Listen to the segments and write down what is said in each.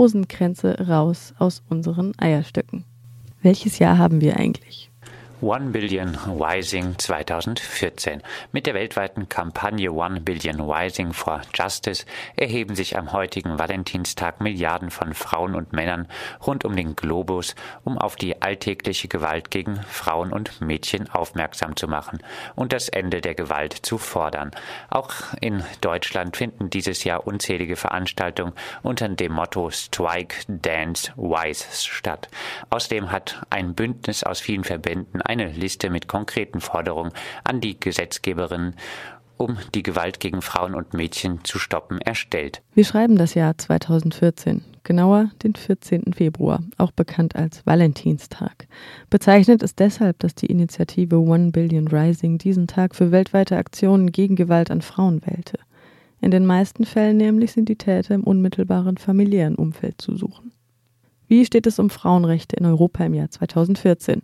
Rosenkränze raus aus unseren Eierstöcken. Welches Jahr haben wir eigentlich? One Billion Rising 2014. Mit der weltweiten Kampagne One Billion Rising for Justice erheben sich am heutigen Valentinstag Milliarden von Frauen und Männern rund um den Globus, um auf die alltägliche Gewalt gegen Frauen und Mädchen aufmerksam zu machen und das Ende der Gewalt zu fordern. Auch in Deutschland finden dieses Jahr unzählige Veranstaltungen unter dem Motto Strike, Dance, Wise statt. Außerdem hat ein Bündnis aus vielen Verbänden eine Liste mit konkreten Forderungen an die Gesetzgeberin um die Gewalt gegen Frauen und Mädchen zu stoppen, erstellt. Wir schreiben das Jahr 2014, genauer den 14. Februar, auch bekannt als Valentinstag. Bezeichnet ist deshalb, dass die Initiative One Billion Rising diesen Tag für weltweite Aktionen gegen Gewalt an Frauen wählte. In den meisten Fällen nämlich sind die Täter im unmittelbaren familiären Umfeld zu suchen. Wie steht es um Frauenrechte in Europa im Jahr 2014?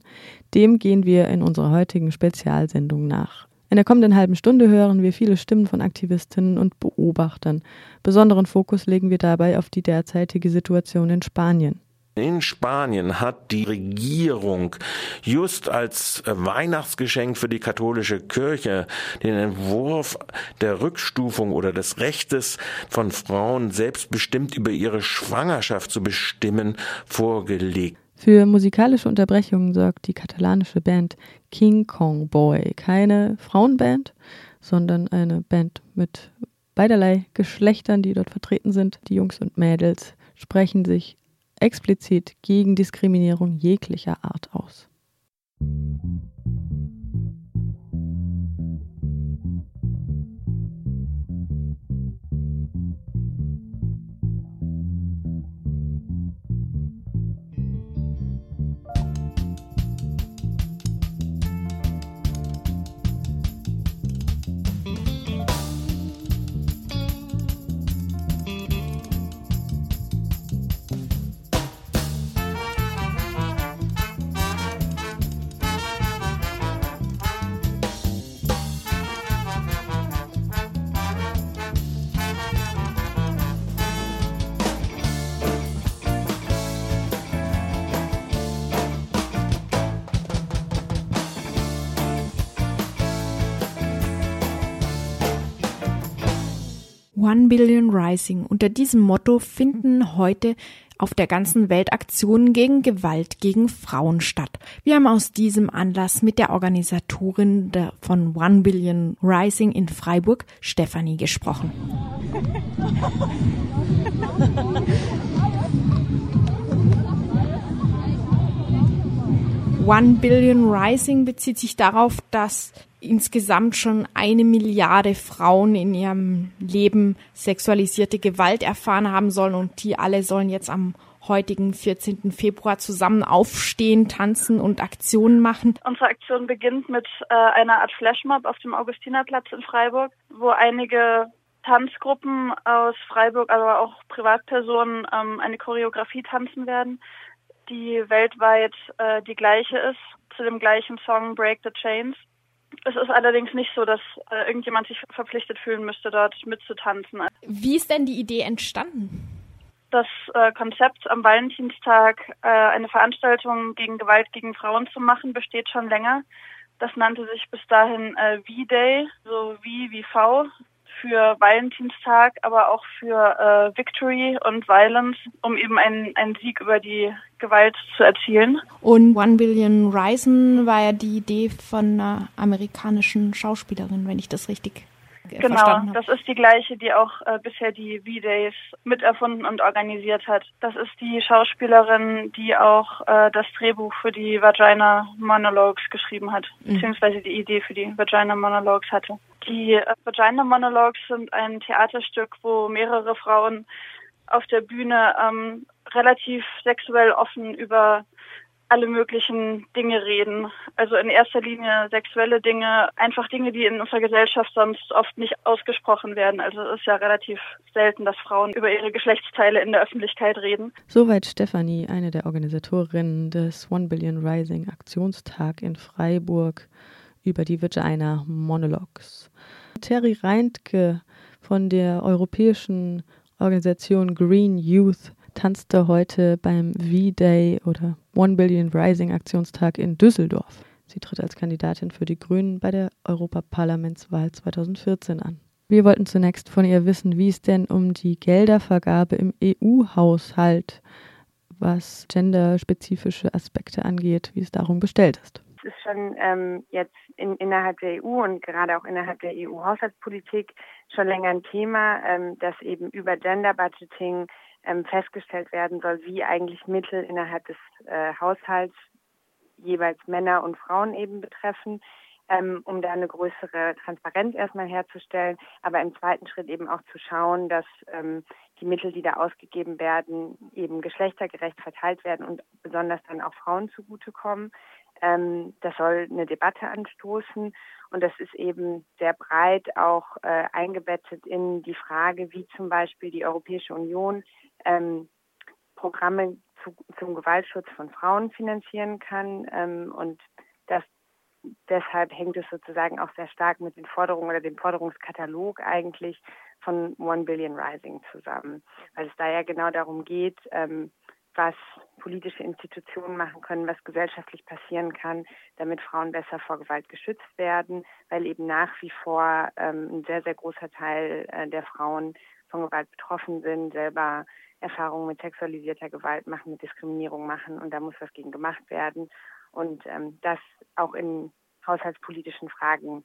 Dem gehen wir in unserer heutigen Spezialsendung nach. In der kommenden halben Stunde hören wir viele Stimmen von Aktivistinnen und Beobachtern. Besonderen Fokus legen wir dabei auf die derzeitige Situation in Spanien. In Spanien hat die Regierung just als Weihnachtsgeschenk für die katholische Kirche den Entwurf der Rückstufung oder des Rechtes von Frauen selbstbestimmt über ihre Schwangerschaft zu bestimmen vorgelegt. Für musikalische Unterbrechungen sorgt die katalanische Band King Kong Boy. Keine Frauenband, sondern eine Band mit beiderlei Geschlechtern, die dort vertreten sind. Die Jungs und Mädels sprechen sich explizit gegen Diskriminierung jeglicher Art aus. One Billion Rising. Unter diesem Motto finden heute auf der ganzen Welt Aktionen gegen Gewalt gegen Frauen statt. Wir haben aus diesem Anlass mit der Organisatorin von One Billion Rising in Freiburg, Stefanie, gesprochen. One Billion Rising bezieht sich darauf, dass insgesamt schon eine Milliarde Frauen in ihrem Leben sexualisierte Gewalt erfahren haben sollen und die alle sollen jetzt am heutigen 14. Februar zusammen aufstehen, tanzen und Aktionen machen. Unsere Aktion beginnt mit äh, einer Art Flashmob auf dem Augustinerplatz in Freiburg, wo einige Tanzgruppen aus Freiburg, aber auch Privatpersonen ähm, eine Choreografie tanzen werden, die weltweit äh, die gleiche ist, zu dem gleichen Song Break the Chains. Es ist allerdings nicht so, dass äh, irgendjemand sich verpflichtet fühlen müsste, dort mitzutanzen. Wie ist denn die Idee entstanden? Das äh, Konzept am Valentinstag, äh, eine Veranstaltung gegen Gewalt gegen Frauen zu machen, besteht schon länger. Das nannte sich bis dahin äh, V-Day, so wie wie V, für Valentinstag, aber auch für äh, Victory und Violence, um eben einen, einen Sieg über die Gewalt zu erzielen. Und One Billion Risen war ja die Idee von einer amerikanischen Schauspielerin, wenn ich das richtig Genau, das ist die gleiche, die auch äh, bisher die V-Days miterfunden und organisiert hat. Das ist die Schauspielerin, die auch äh, das Drehbuch für die Vagina Monologues geschrieben hat, mhm. beziehungsweise die Idee für die Vagina Monologues hatte. Die äh, Vagina Monologues sind ein Theaterstück, wo mehrere Frauen auf der Bühne ähm, relativ sexuell offen über alle möglichen Dinge reden. Also in erster Linie sexuelle Dinge, einfach Dinge, die in unserer Gesellschaft sonst oft nicht ausgesprochen werden. Also es ist ja relativ selten, dass Frauen über ihre Geschlechtsteile in der Öffentlichkeit reden. Soweit Stefanie, eine der Organisatorinnen des One Billion Rising Aktionstag in Freiburg über die Vagina Monologues. Terry Reintke von der europäischen Organisation Green Youth tanzte heute beim V-Day oder One Billion Rising Aktionstag in Düsseldorf. Sie tritt als Kandidatin für die Grünen bei der Europaparlamentswahl 2014 an. Wir wollten zunächst von ihr wissen, wie es denn um die Geldervergabe im EU-Haushalt, was genderspezifische Aspekte angeht, wie es darum bestellt ist. Ist schon ähm, jetzt in, innerhalb der EU und gerade auch innerhalb der EU-Haushaltspolitik schon länger ein Thema, ähm, dass eben über Gender Budgeting ähm, festgestellt werden soll, wie eigentlich Mittel innerhalb des äh, Haushalts jeweils Männer und Frauen eben betreffen, ähm, um da eine größere Transparenz erstmal herzustellen, aber im zweiten Schritt eben auch zu schauen, dass ähm, die Mittel, die da ausgegeben werden, eben geschlechtergerecht verteilt werden und besonders dann auch Frauen zugutekommen. Ähm, das soll eine Debatte anstoßen und das ist eben sehr breit auch äh, eingebettet in die Frage, wie zum Beispiel die Europäische Union ähm, Programme zu, zum Gewaltschutz von Frauen finanzieren kann. Ähm, und das, deshalb hängt es sozusagen auch sehr stark mit den Forderungen oder dem Forderungskatalog eigentlich von One Billion Rising zusammen, weil es da ja genau darum geht, ähm, was politische Institutionen machen können, was gesellschaftlich passieren kann, damit Frauen besser vor Gewalt geschützt werden, weil eben nach wie vor ähm, ein sehr, sehr großer Teil äh, der Frauen von Gewalt betroffen sind, selber Erfahrungen mit sexualisierter Gewalt machen, mit Diskriminierung machen und da muss was gegen gemacht werden und ähm, das auch in haushaltspolitischen Fragen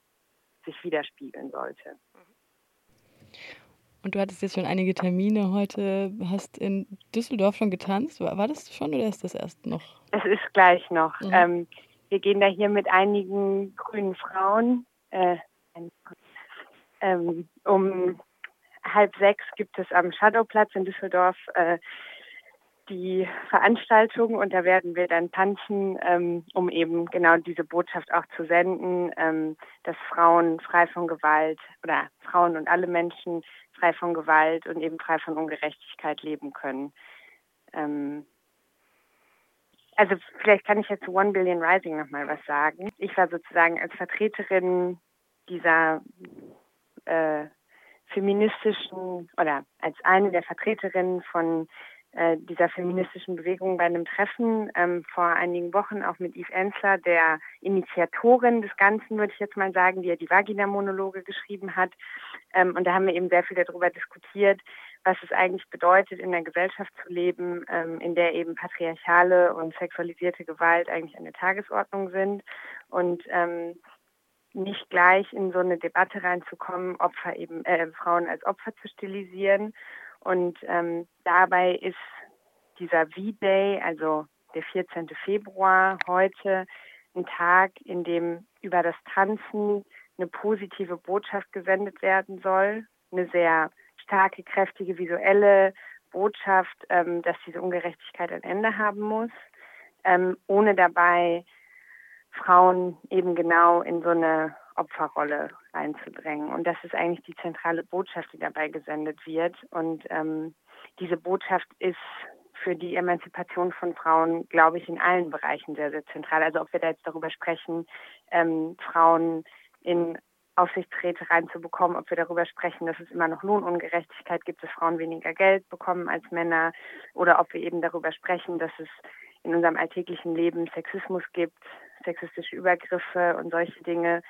sich widerspiegeln sollte. Und du hattest jetzt schon einige Termine heute, hast in Düsseldorf schon getanzt. War, war das schon oder ist das erst noch? Es ist gleich noch. Mhm. Ähm, wir gehen da hier mit einigen grünen Frauen äh, ähm, um halb sechs gibt es am Shadowplatz in Düsseldorf äh, die Veranstaltung und da werden wir dann tanzen, ähm, um eben genau diese Botschaft auch zu senden, ähm, dass Frauen frei von Gewalt oder Frauen und alle Menschen frei von Gewalt und eben frei von Ungerechtigkeit leben können. Ähm, also vielleicht kann ich jetzt zu One Billion Rising nochmal was sagen. Ich war sozusagen als Vertreterin dieser äh, feministischen oder als eine der Vertreterinnen von dieser feministischen Bewegung bei einem Treffen ähm, vor einigen Wochen auch mit Yves Ensler, der Initiatorin des Ganzen, würde ich jetzt mal sagen, die ja die Vagina-Monologe geschrieben hat. Ähm, und da haben wir eben sehr viel darüber diskutiert, was es eigentlich bedeutet, in einer Gesellschaft zu leben, ähm, in der eben patriarchale und sexualisierte Gewalt eigentlich an der Tagesordnung sind. Und ähm, nicht gleich in so eine Debatte reinzukommen, Opfer eben äh, Frauen als Opfer zu stilisieren. Und ähm, dabei ist dieser V-Day, also der 14. Februar heute, ein Tag, in dem über das Tanzen eine positive Botschaft gesendet werden soll, eine sehr starke, kräftige visuelle Botschaft, ähm, dass diese Ungerechtigkeit ein Ende haben muss, ähm, ohne dabei Frauen eben genau in so eine Opferrolle reinzudrängen. Und das ist eigentlich die zentrale Botschaft, die dabei gesendet wird. Und ähm, diese Botschaft ist für die Emanzipation von Frauen, glaube ich, in allen Bereichen sehr, sehr zentral. Also ob wir da jetzt darüber sprechen, ähm, Frauen in Aufsichtsräte reinzubekommen, ob wir darüber sprechen, dass es immer noch Lohnungerechtigkeit gibt, dass Frauen weniger Geld bekommen als Männer, oder ob wir eben darüber sprechen, dass es in unserem alltäglichen Leben Sexismus gibt, sexistische Übergriffe und solche Dinge,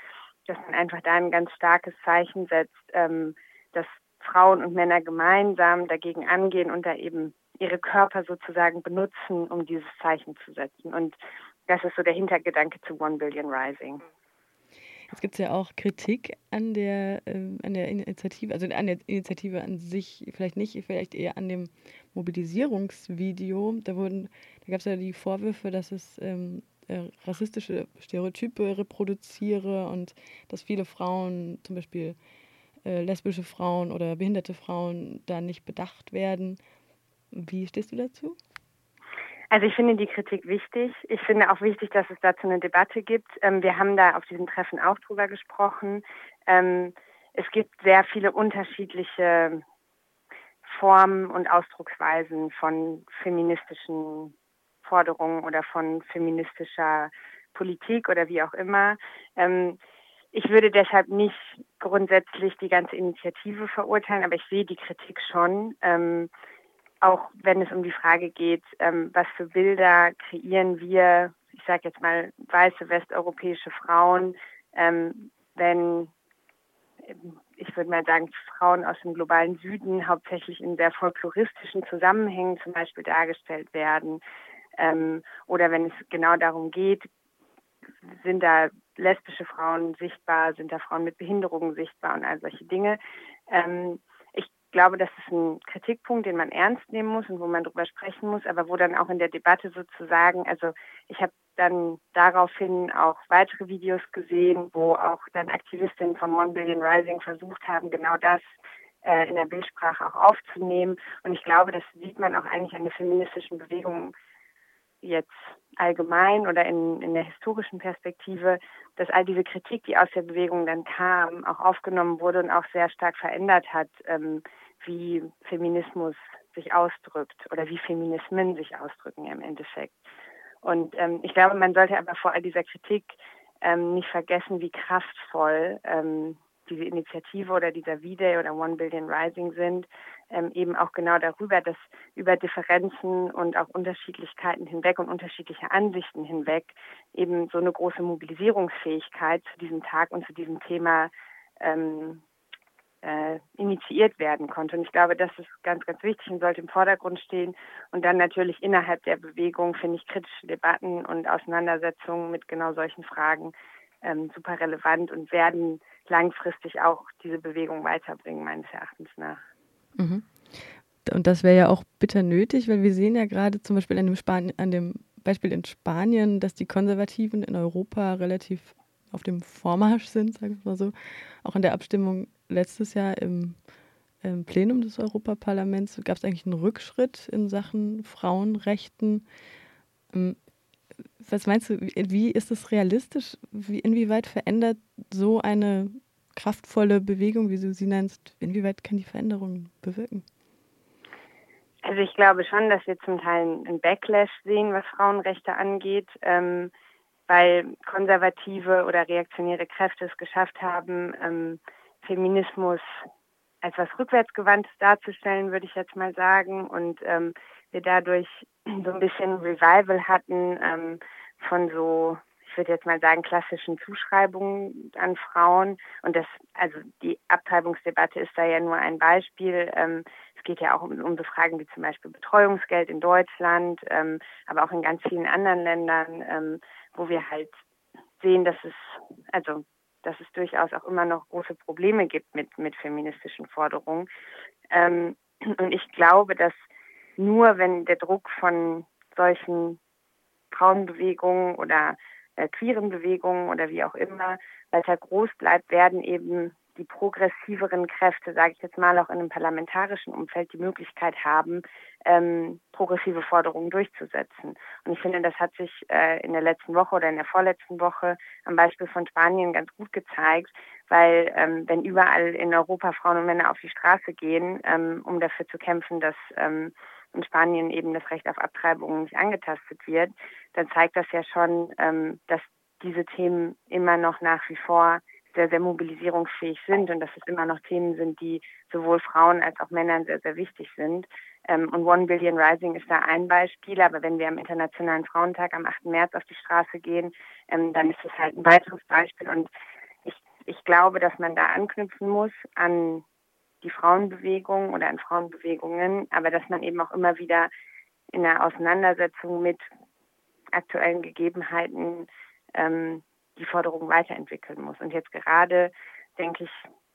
dass man einfach da ein ganz starkes Zeichen setzt, ähm, dass Frauen und Männer gemeinsam dagegen angehen und da eben ihre Körper sozusagen benutzen, um dieses Zeichen zu setzen. Und das ist so der Hintergedanke zu One Billion Rising. Jetzt gibt es ja auch Kritik an der, äh, an der Initiative, also an der Initiative an sich, vielleicht nicht, vielleicht eher an dem Mobilisierungsvideo. Da wurden, da gab es ja die Vorwürfe, dass es ähm, äh, rassistische Stereotype reproduziere und dass viele Frauen, zum Beispiel äh, lesbische Frauen oder behinderte Frauen, da nicht bedacht werden. Wie stehst du dazu? Also ich finde die Kritik wichtig. Ich finde auch wichtig, dass es dazu eine Debatte gibt. Ähm, wir haben da auf diesem Treffen auch drüber gesprochen. Ähm, es gibt sehr viele unterschiedliche Formen und Ausdrucksweisen von feministischen Forderungen oder von feministischer Politik oder wie auch immer. Ähm, ich würde deshalb nicht grundsätzlich die ganze Initiative verurteilen, aber ich sehe die Kritik schon auch wenn es um die Frage geht, ähm, was für Bilder kreieren wir, ich sage jetzt mal weiße westeuropäische Frauen, ähm, wenn ich würde mal sagen, Frauen aus dem globalen Süden hauptsächlich in sehr folkloristischen Zusammenhängen zum Beispiel dargestellt werden. Ähm, oder wenn es genau darum geht, sind da lesbische Frauen sichtbar, sind da Frauen mit Behinderungen sichtbar und all solche Dinge. Ähm, glaube, das ist ein Kritikpunkt, den man ernst nehmen muss und wo man drüber sprechen muss, aber wo dann auch in der Debatte sozusagen, also ich habe dann daraufhin auch weitere Videos gesehen, wo auch dann Aktivistinnen von One Billion Rising versucht haben, genau das äh, in der Bildsprache auch aufzunehmen. Und ich glaube, das sieht man auch eigentlich an der feministischen Bewegung jetzt allgemein oder in, in der historischen Perspektive, dass all diese Kritik, die aus der Bewegung dann kam, auch aufgenommen wurde und auch sehr stark verändert hat, ähm, wie Feminismus sich ausdrückt oder wie Feminismen sich ausdrücken im Endeffekt. Und ähm, ich glaube, man sollte aber vor all dieser Kritik ähm, nicht vergessen, wie kraftvoll ähm, diese Initiative oder dieser V-Day oder One Billion Rising sind, ähm, eben auch genau darüber, dass über Differenzen und auch Unterschiedlichkeiten hinweg und unterschiedliche Ansichten hinweg eben so eine große Mobilisierungsfähigkeit zu diesem Tag und zu diesem Thema ähm, äh, initiiert werden konnte. Und ich glaube, das ist ganz, ganz wichtig und sollte im Vordergrund stehen. Und dann natürlich innerhalb der Bewegung finde ich kritische Debatten und Auseinandersetzungen mit genau solchen Fragen ähm, super relevant und werden langfristig auch diese Bewegung weiterbringen, meines Erachtens nach. Mhm. Und das wäre ja auch bitter nötig, weil wir sehen ja gerade zum Beispiel an dem, Span an dem Beispiel in Spanien, dass die Konservativen in Europa relativ auf dem Vormarsch sind, sagen wir mal so. Auch in der Abstimmung letztes Jahr im, im Plenum des Europaparlaments gab es eigentlich einen Rückschritt in Sachen Frauenrechten. Was meinst du, wie ist es realistisch? Wie, inwieweit verändert so eine kraftvolle Bewegung, wie du sie nennst, inwieweit kann die Veränderung bewirken? Also ich glaube schon, dass wir zum Teil einen Backlash sehen, was Frauenrechte angeht, ähm, weil konservative oder reaktionäre Kräfte es geschafft haben, ähm, Feminismus als was rückwärtsgewandtes darzustellen, würde ich jetzt mal sagen, und ähm, wir dadurch so ein bisschen Revival hatten ähm, von so ich würde jetzt mal sagen, klassischen Zuschreibungen an Frauen. Und das, also die Abtreibungsdebatte ist da ja nur ein Beispiel. Ähm, es geht ja auch um, um so Fragen wie zum Beispiel Betreuungsgeld in Deutschland, ähm, aber auch in ganz vielen anderen Ländern, ähm, wo wir halt sehen, dass es, also dass es durchaus auch immer noch große Probleme gibt mit, mit feministischen Forderungen. Ähm, und ich glaube, dass nur wenn der Druck von solchen Frauenbewegungen oder äh, queeren Bewegungen oder wie auch immer weiter groß bleibt, werden eben die progressiveren Kräfte, sage ich jetzt mal, auch in einem parlamentarischen Umfeld die Möglichkeit haben, ähm, progressive Forderungen durchzusetzen. Und ich finde, das hat sich äh, in der letzten Woche oder in der vorletzten Woche am Beispiel von Spanien ganz gut gezeigt, weil ähm, wenn überall in Europa Frauen und Männer auf die Straße gehen, ähm, um dafür zu kämpfen, dass ähm, in Spanien eben das Recht auf Abtreibung nicht angetastet wird, dann zeigt das ja schon, ähm, dass diese Themen immer noch nach wie vor sehr, sehr mobilisierungsfähig sind und dass es immer noch Themen sind, die sowohl Frauen als auch Männern sehr, sehr wichtig sind. Ähm, und One Billion Rising ist da ein Beispiel, aber wenn wir am Internationalen Frauentag am 8. März auf die Straße gehen, ähm, dann ist es halt ein weiteres Beispiel. Und ich, ich glaube, dass man da anknüpfen muss an die Frauenbewegung oder an Frauenbewegungen, aber dass man eben auch immer wieder in der Auseinandersetzung mit aktuellen Gegebenheiten ähm, die Forderung weiterentwickeln muss. Und jetzt gerade denke ich,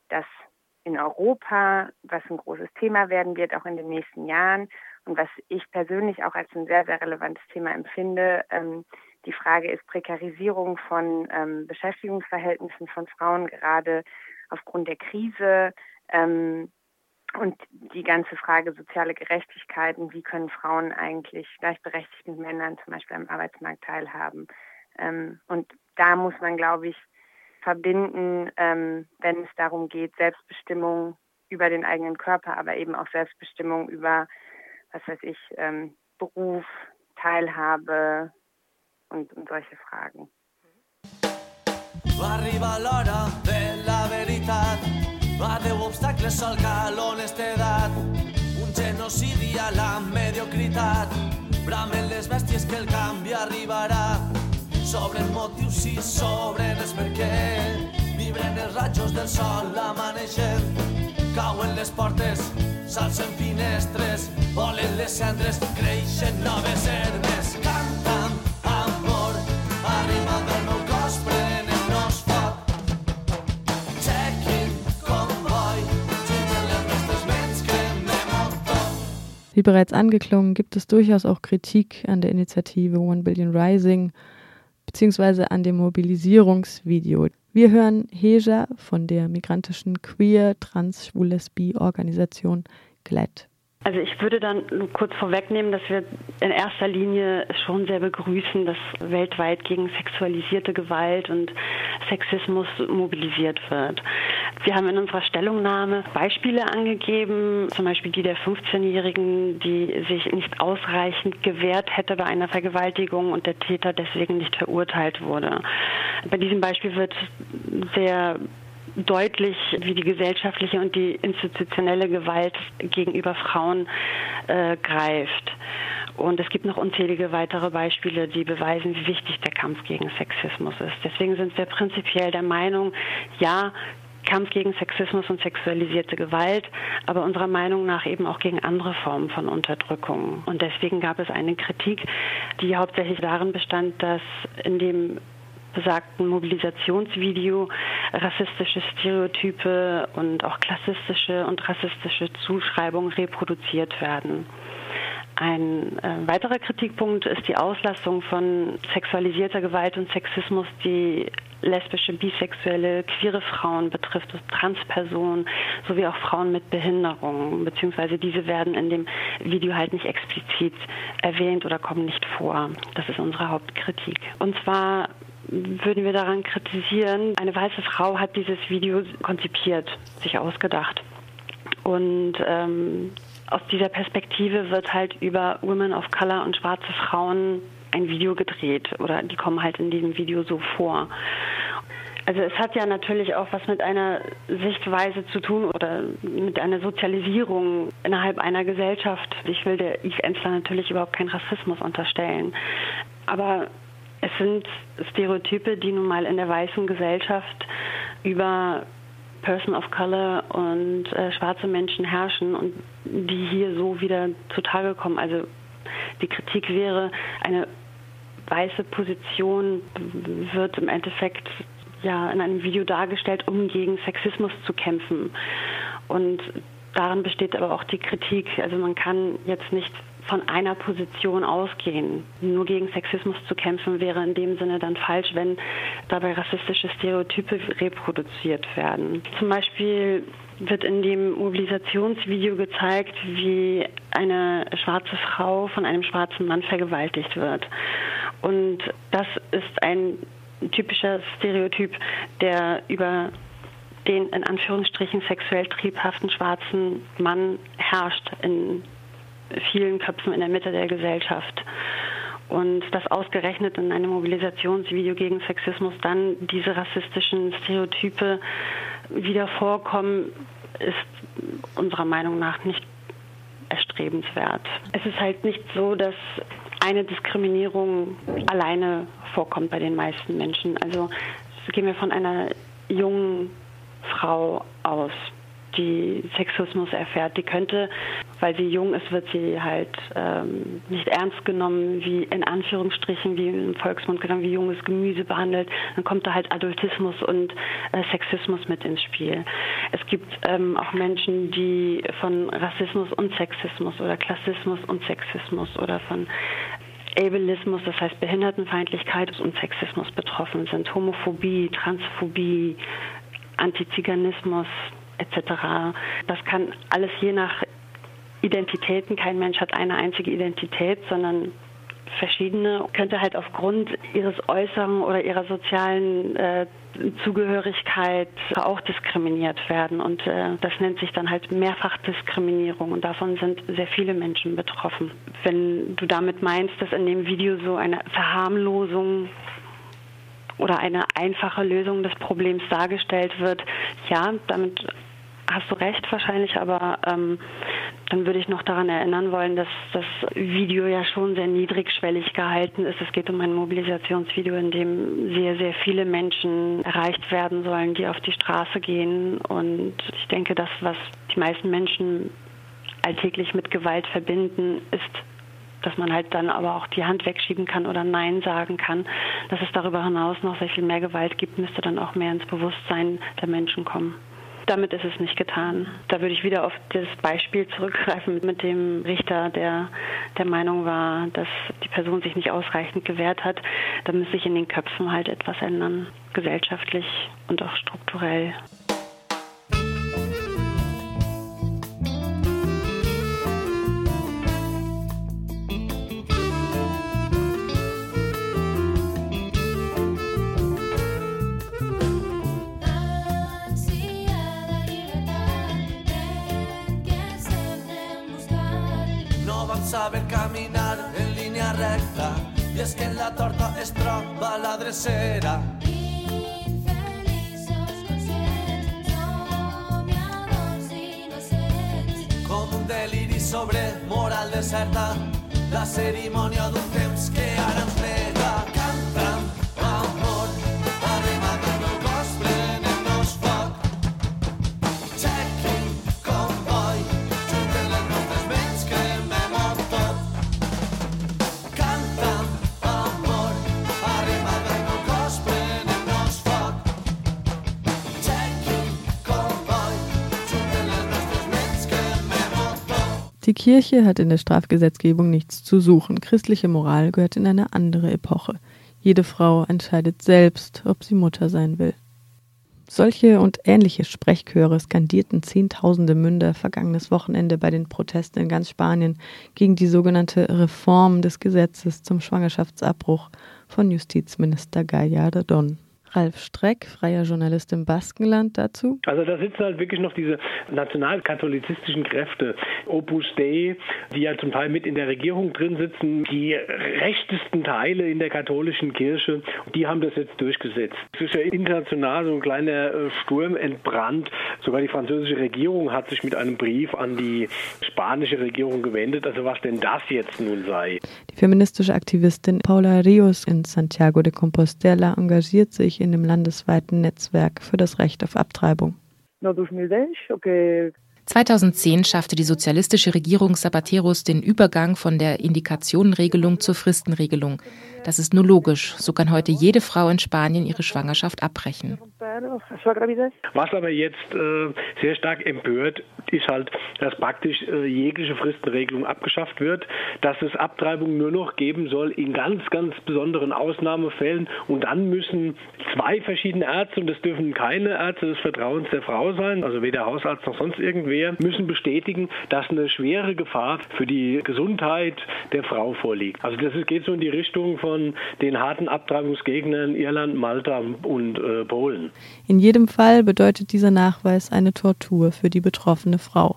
dass in Europa, was ein großes Thema werden wird, auch in den nächsten Jahren und was ich persönlich auch als ein sehr, sehr relevantes Thema empfinde, ähm, die Frage ist Prekarisierung von ähm, Beschäftigungsverhältnissen von Frauen, gerade aufgrund der Krise. Ähm, und die ganze Frage soziale Gerechtigkeiten, wie können Frauen eigentlich gleichberechtigt mit Männern zum Beispiel am Arbeitsmarkt teilhaben. Ähm, und da muss man, glaube ich, verbinden, ähm, wenn es darum geht, Selbstbestimmung über den eigenen Körper, aber eben auch Selbstbestimmung über, was weiß ich, ähm, Beruf, Teilhabe und, und solche Fragen. Arriba de la veritat, va deu obstacles al cal honestedat, un genocidi a la mediocritat, bramen les bèsties que el canvi arribarà, sobren motius i sobren els per què, vibren els rajos del sol amaneixent, cauen les portes, s'alcen finestres, volen les cendres, creixen Wie bereits angeklungen, gibt es durchaus auch Kritik an der Initiative One Billion Rising beziehungsweise an dem Mobilisierungsvideo. Wir hören Heja von der migrantischen Queer Trans Schwul Lesbi Organisation GLAD. Also ich würde dann kurz vorwegnehmen, dass wir in erster Linie schon sehr begrüßen, dass weltweit gegen sexualisierte Gewalt und Sexismus mobilisiert wird. Wir haben in unserer Stellungnahme Beispiele angegeben, zum Beispiel die der 15-Jährigen, die sich nicht ausreichend gewehrt hätte bei einer Vergewaltigung und der Täter deswegen nicht verurteilt wurde. Bei diesem Beispiel wird sehr deutlich, wie die gesellschaftliche und die institutionelle Gewalt gegenüber Frauen äh, greift. Und es gibt noch unzählige weitere Beispiele, die beweisen, wie wichtig der Kampf gegen Sexismus ist. Deswegen sind wir prinzipiell der Meinung, ja, Kampf gegen Sexismus und sexualisierte Gewalt, aber unserer Meinung nach eben auch gegen andere Formen von Unterdrückung. Und deswegen gab es eine Kritik, die hauptsächlich darin bestand, dass in dem besagten Mobilisationsvideo rassistische Stereotype und auch klassistische und rassistische Zuschreibungen reproduziert werden. Ein äh, weiterer Kritikpunkt ist die Auslastung von sexualisierter Gewalt und Sexismus, die lesbische, bisexuelle, queere Frauen betrifft, Transpersonen sowie auch Frauen mit Behinderungen, beziehungsweise diese werden in dem Video halt nicht explizit erwähnt oder kommen nicht vor. Das ist unsere Hauptkritik. Und zwar würden wir daran kritisieren, eine weiße Frau hat dieses Video konzipiert, sich ausgedacht. Und ähm, aus dieser Perspektive wird halt über Women of Color und schwarze Frauen ein Video gedreht oder die kommen halt in diesem Video so vor. Also es hat ja natürlich auch was mit einer Sichtweise zu tun oder mit einer Sozialisierung innerhalb einer Gesellschaft. Ich will der Yves Ensler natürlich überhaupt keinen Rassismus unterstellen. Aber es sind Stereotype, die nun mal in der weißen Gesellschaft über Person of Color und äh, schwarze Menschen herrschen und die hier so wieder zutage kommen. Also die Kritik wäre, eine weiße Position wird im Endeffekt ja in einem Video dargestellt, um gegen Sexismus zu kämpfen. Und darin besteht aber auch die Kritik. Also man kann jetzt nicht von einer Position ausgehen. Nur gegen Sexismus zu kämpfen wäre in dem Sinne dann falsch, wenn dabei rassistische Stereotype reproduziert werden. Zum Beispiel wird in dem Mobilisationsvideo gezeigt, wie eine schwarze Frau von einem schwarzen Mann vergewaltigt wird. Und das ist ein typischer Stereotyp, der über den in Anführungsstrichen sexuell triebhaften schwarzen Mann herrscht in vielen Köpfen in der Mitte der Gesellschaft. Und das ausgerechnet in einem Mobilisationsvideo gegen Sexismus dann diese rassistischen Stereotype wieder vorkommen, ist unserer Meinung nach nicht erstrebenswert. Es ist halt nicht so, dass eine Diskriminierung alleine vorkommt bei den meisten Menschen. Also gehen wir von einer jungen Frau aus, die Sexismus erfährt, die könnte, weil sie jung ist, wird sie halt ähm, nicht ernst genommen, wie in Anführungsstrichen, wie im Volksmund genannt, wie junges Gemüse behandelt. Dann kommt da halt Adultismus und äh, Sexismus mit ins Spiel. Es gibt ähm, auch Menschen, die von Rassismus und Sexismus oder Klassismus und Sexismus oder von Ableismus, das heißt Behindertenfeindlichkeit und Sexismus betroffen sind, Homophobie, Transphobie, Antiziganismus etc. Das kann alles je nach Identitäten, kein Mensch hat eine einzige Identität, sondern verschiedene, könnte halt aufgrund ihres Äußeren oder ihrer sozialen äh, Zugehörigkeit auch diskriminiert werden. Und äh, das nennt sich dann halt Mehrfachdiskriminierung. Und davon sind sehr viele Menschen betroffen. Wenn du damit meinst, dass in dem Video so eine Verharmlosung oder eine einfache Lösung des Problems dargestellt wird, ja, damit hast du recht wahrscheinlich, aber ähm, dann würde ich noch daran erinnern wollen, dass das Video ja schon sehr niedrigschwellig gehalten ist. Es geht um ein Mobilisationsvideo, in dem sehr, sehr viele Menschen erreicht werden sollen, die auf die Straße gehen. Und ich denke, das, was die meisten Menschen alltäglich mit Gewalt verbinden, ist dass man halt dann aber auch die Hand wegschieben kann oder Nein sagen kann. Dass es darüber hinaus noch sehr viel mehr Gewalt gibt, müsste dann auch mehr ins Bewusstsein der Menschen kommen. Damit ist es nicht getan. Da würde ich wieder auf das Beispiel zurückgreifen mit dem Richter, der der Meinung war, dass die Person sich nicht ausreichend gewehrt hat. Da müsste sich in den Köpfen halt etwas ändern, gesellschaftlich und auch strukturell. Saber caminar en línia recta i és que en la torta es troba la drecera. Com un deliri sobre moral deserta, la cerimònia d'un temps que ara ens Die Kirche hat in der Strafgesetzgebung nichts zu suchen. Christliche Moral gehört in eine andere Epoche. Jede Frau entscheidet selbst, ob sie Mutter sein will. Solche und ähnliche Sprechchöre skandierten Zehntausende Münder vergangenes Wochenende bei den Protesten in ganz Spanien gegen die sogenannte Reform des Gesetzes zum Schwangerschaftsabbruch von Justizminister Gallardo Don. Ralf Streck, freier Journalist im Baskenland, dazu. Also da sitzen halt wirklich noch diese nationalkatholizistischen Kräfte, Opus Dei, die ja zum Teil mit in der Regierung drin sitzen, die rechtesten Teile in der katholischen Kirche, die haben das jetzt durchgesetzt. Es ist ja international so ein kleiner äh, Sturm entbrannt. Sogar die französische Regierung hat sich mit einem Brief an die spanische Regierung gewendet, also was denn das jetzt nun sei. Die feministische Aktivistin Paula Rios in Santiago de Compostela engagiert sich in dem landesweiten Netzwerk für das Recht auf Abtreibung. 2010 schaffte die sozialistische Regierung Zapateros den Übergang von der Indikationenregelung zur Fristenregelung. Das ist nur logisch. So kann heute jede Frau in Spanien ihre Schwangerschaft abbrechen. Was aber jetzt äh, sehr stark empört, ist halt, dass praktisch äh, jegliche Fristenregelung abgeschafft wird, dass es Abtreibung nur noch geben soll in ganz, ganz besonderen Ausnahmefällen und dann müssen zwei verschiedene Ärzte, und das dürfen keine Ärzte des Vertrauens der Frau sein, also weder Hausarzt noch sonst irgendwer, müssen bestätigen, dass eine schwere Gefahr für die Gesundheit der Frau vorliegt. Also das geht so in die Richtung von den harten Abtreibungsgegnern Irland, Malta und äh, Polen. In jedem Fall bedeutet dieser Nachweis eine Tortur für die betroffene Frau.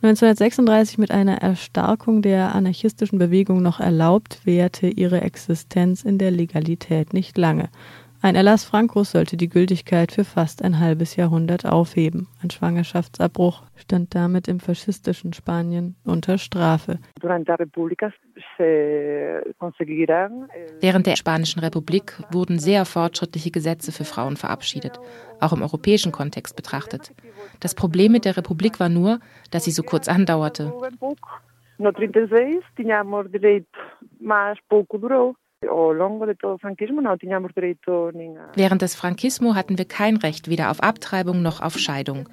1936 mit einer Erstarkung der anarchistischen Bewegung noch erlaubt, währte ihre Existenz in der Legalität nicht lange. Ein Erlass Francos sollte die Gültigkeit für fast ein halbes Jahrhundert aufheben. Ein Schwangerschaftsabbruch stand damit im faschistischen Spanien unter Strafe. Während der Spanischen Republik wurden sehr fortschrittliche Gesetze für Frauen verabschiedet, auch im europäischen Kontext betrachtet. Das Problem mit der Republik war nur, dass sie so kurz andauerte. No 36 tínhamos direito, mas pouco durou. Während des Frankismo hatten wir kein Recht weder auf Abtreibung noch auf Scheidung.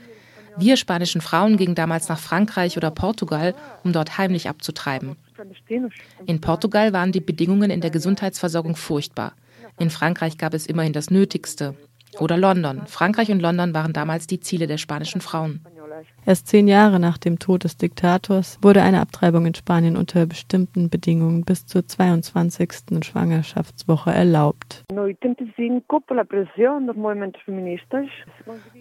Wir spanischen Frauen gingen damals nach Frankreich oder Portugal, um dort heimlich abzutreiben. In Portugal waren die Bedingungen in der Gesundheitsversorgung furchtbar. In Frankreich gab es immerhin das Nötigste. Oder London. Frankreich und London waren damals die Ziele der spanischen Frauen. Erst zehn Jahre nach dem Tod des Diktators wurde eine Abtreibung in Spanien unter bestimmten Bedingungen bis zur 22. Schwangerschaftswoche erlaubt.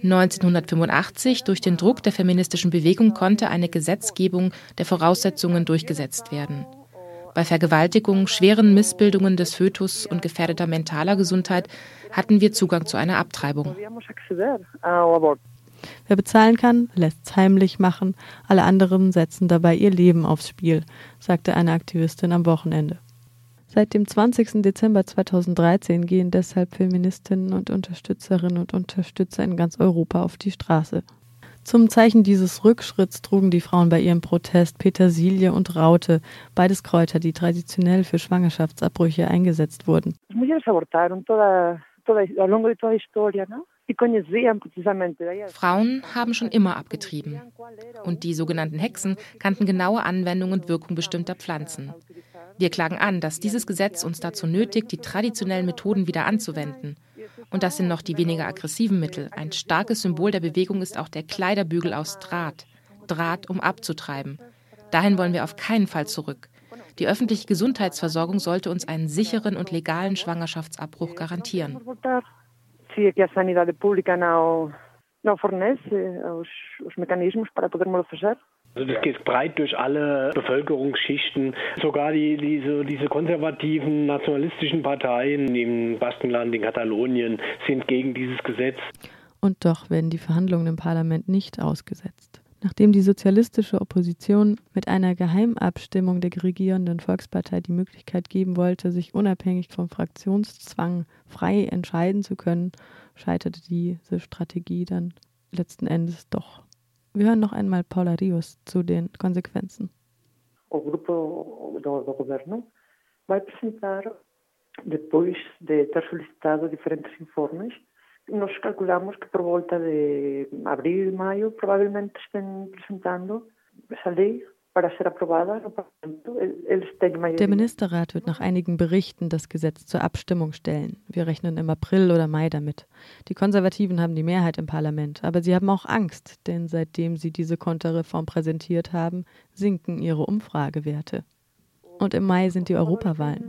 1985 durch den Druck der feministischen Bewegung konnte eine Gesetzgebung der Voraussetzungen durchgesetzt werden. Bei Vergewaltigung, schweren Missbildungen des Fötus und gefährdeter mentaler Gesundheit hatten wir Zugang zu einer Abtreibung. Wer bezahlen kann, lässt es heimlich machen, alle anderen setzen dabei ihr Leben aufs Spiel, sagte eine Aktivistin am Wochenende. Seit dem 20. Dezember 2013 gehen deshalb Feministinnen und Unterstützerinnen und Unterstützer in ganz Europa auf die Straße. Zum Zeichen dieses Rückschritts trugen die Frauen bei ihrem Protest Petersilie und Raute, beides Kräuter, die traditionell für Schwangerschaftsabbrüche eingesetzt wurden. Frauen haben schon immer abgetrieben. Und die sogenannten Hexen kannten genaue Anwendung und Wirkung bestimmter Pflanzen. Wir klagen an, dass dieses Gesetz uns dazu nötigt, die traditionellen Methoden wieder anzuwenden. Und das sind noch die weniger aggressiven Mittel. Ein starkes Symbol der Bewegung ist auch der Kleiderbügel aus Draht. Draht, um abzutreiben. Dahin wollen wir auf keinen Fall zurück. Die öffentliche Gesundheitsversorgung sollte uns einen sicheren und legalen Schwangerschaftsabbruch garantieren se que a sanidade pública não, não fornece os, os mecanismos para podermos fazer. Also das geht breit durch alle Bevölkerungsschichten. Sogar die, diese, diese konservativen nationalistischen Parteien im Baskenland, in Katalonien sind gegen dieses Gesetz. Und doch werden die Verhandlungen im Parlament nicht ausgesetzt. Nachdem die sozialistische Opposition mit einer Geheimabstimmung der regierenden Volkspartei die Möglichkeit geben wollte, sich unabhängig vom Fraktionszwang frei entscheiden zu können, scheiterte diese Strategie dann letzten Endes doch. Wir hören noch einmal Paula Rios zu den Konsequenzen. O grupo do, do governo vai apresentar, depois de Nós calculamos que por volta de abril, maio, provavelmente estén presentando têm maioria. Der Ministerrat wird nach einigen Berichten das Gesetz zur Abstimmung stellen. Wir rechnen im April oder Mai damit. Die Konservativen haben die Mehrheit im Parlament, aber sie haben auch Angst, denn seitdem sie diese Konterreform präsentiert haben, sinken ihre Umfragewerte. Und im Mai sind die Europawahlen.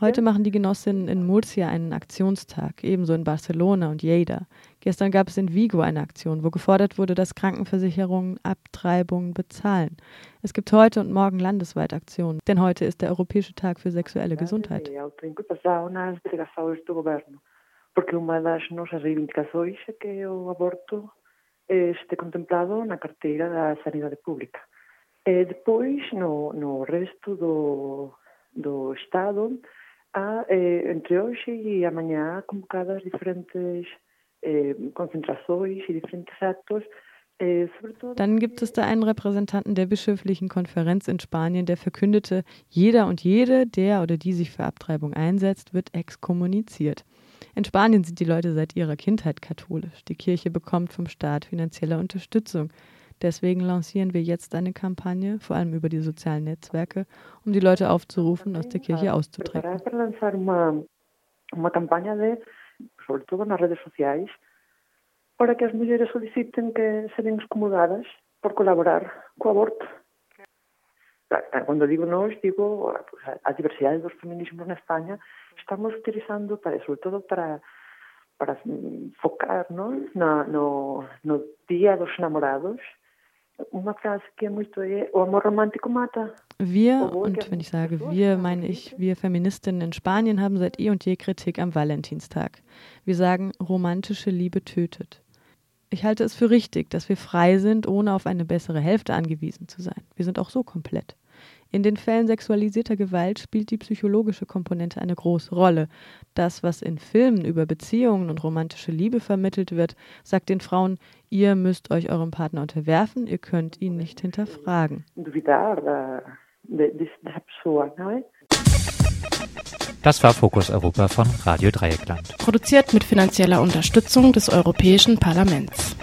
Heute machen die Genossinnen in Murcia einen Aktionstag, ebenso in Barcelona und Lleida. Gestern gab es in Vigo eine Aktion, wo gefordert wurde, dass Krankenversicherungen Abtreibungen bezahlen. Es gibt heute und morgen landesweit Aktionen, denn heute ist der Europäische Tag für sexuelle Gesundheit. Porque uma das nossas reivindicações é que o aborto esteja contemplado na carteira da sanidade pública. E depois, no, no resto do, do Estado, há, eh, entre hoje e amanhã, convocadas diferentes eh, concentrações e diferentes atos äh, Dann gibt es da einen Repräsentanten der bischöflichen Konferenz in Spanien, der verkündete, jeder und jede, der oder die sich für Abtreibung einsetzt, wird exkommuniziert. In Spanien sind die Leute seit ihrer Kindheit katholisch. Die Kirche bekommt vom Staat finanzielle Unterstützung. Deswegen lancieren wir jetzt eine Kampagne, vor allem über die sozialen Netzwerke, um die Leute aufzurufen, aus der Kirche auszutreten. Uma campanha de, sobre todo nas redes sociais, para que as mulheres soliciten que serem excomungadas por colaborar com o aborto. Quando digo nós, digo a diversidade dos feminismos na Espanha, estamos utilizando, para, sobre todo para, para focar no, no, no Dia dos Namorados, Wir, und wenn ich sage wir, meine ich, wir Feministinnen in Spanien haben seit eh und je Kritik am Valentinstag. Wir sagen, romantische Liebe tötet. Ich halte es für richtig, dass wir frei sind, ohne auf eine bessere Hälfte angewiesen zu sein. Wir sind auch so komplett. In den Fällen sexualisierter Gewalt spielt die psychologische Komponente eine große Rolle. Das, was in Filmen über Beziehungen und romantische Liebe vermittelt wird, sagt den Frauen, ihr müsst euch eurem Partner unterwerfen, ihr könnt ihn nicht hinterfragen. Das war Fokus Europa von Radio Dreieckland. Produziert mit finanzieller Unterstützung des Europäischen Parlaments.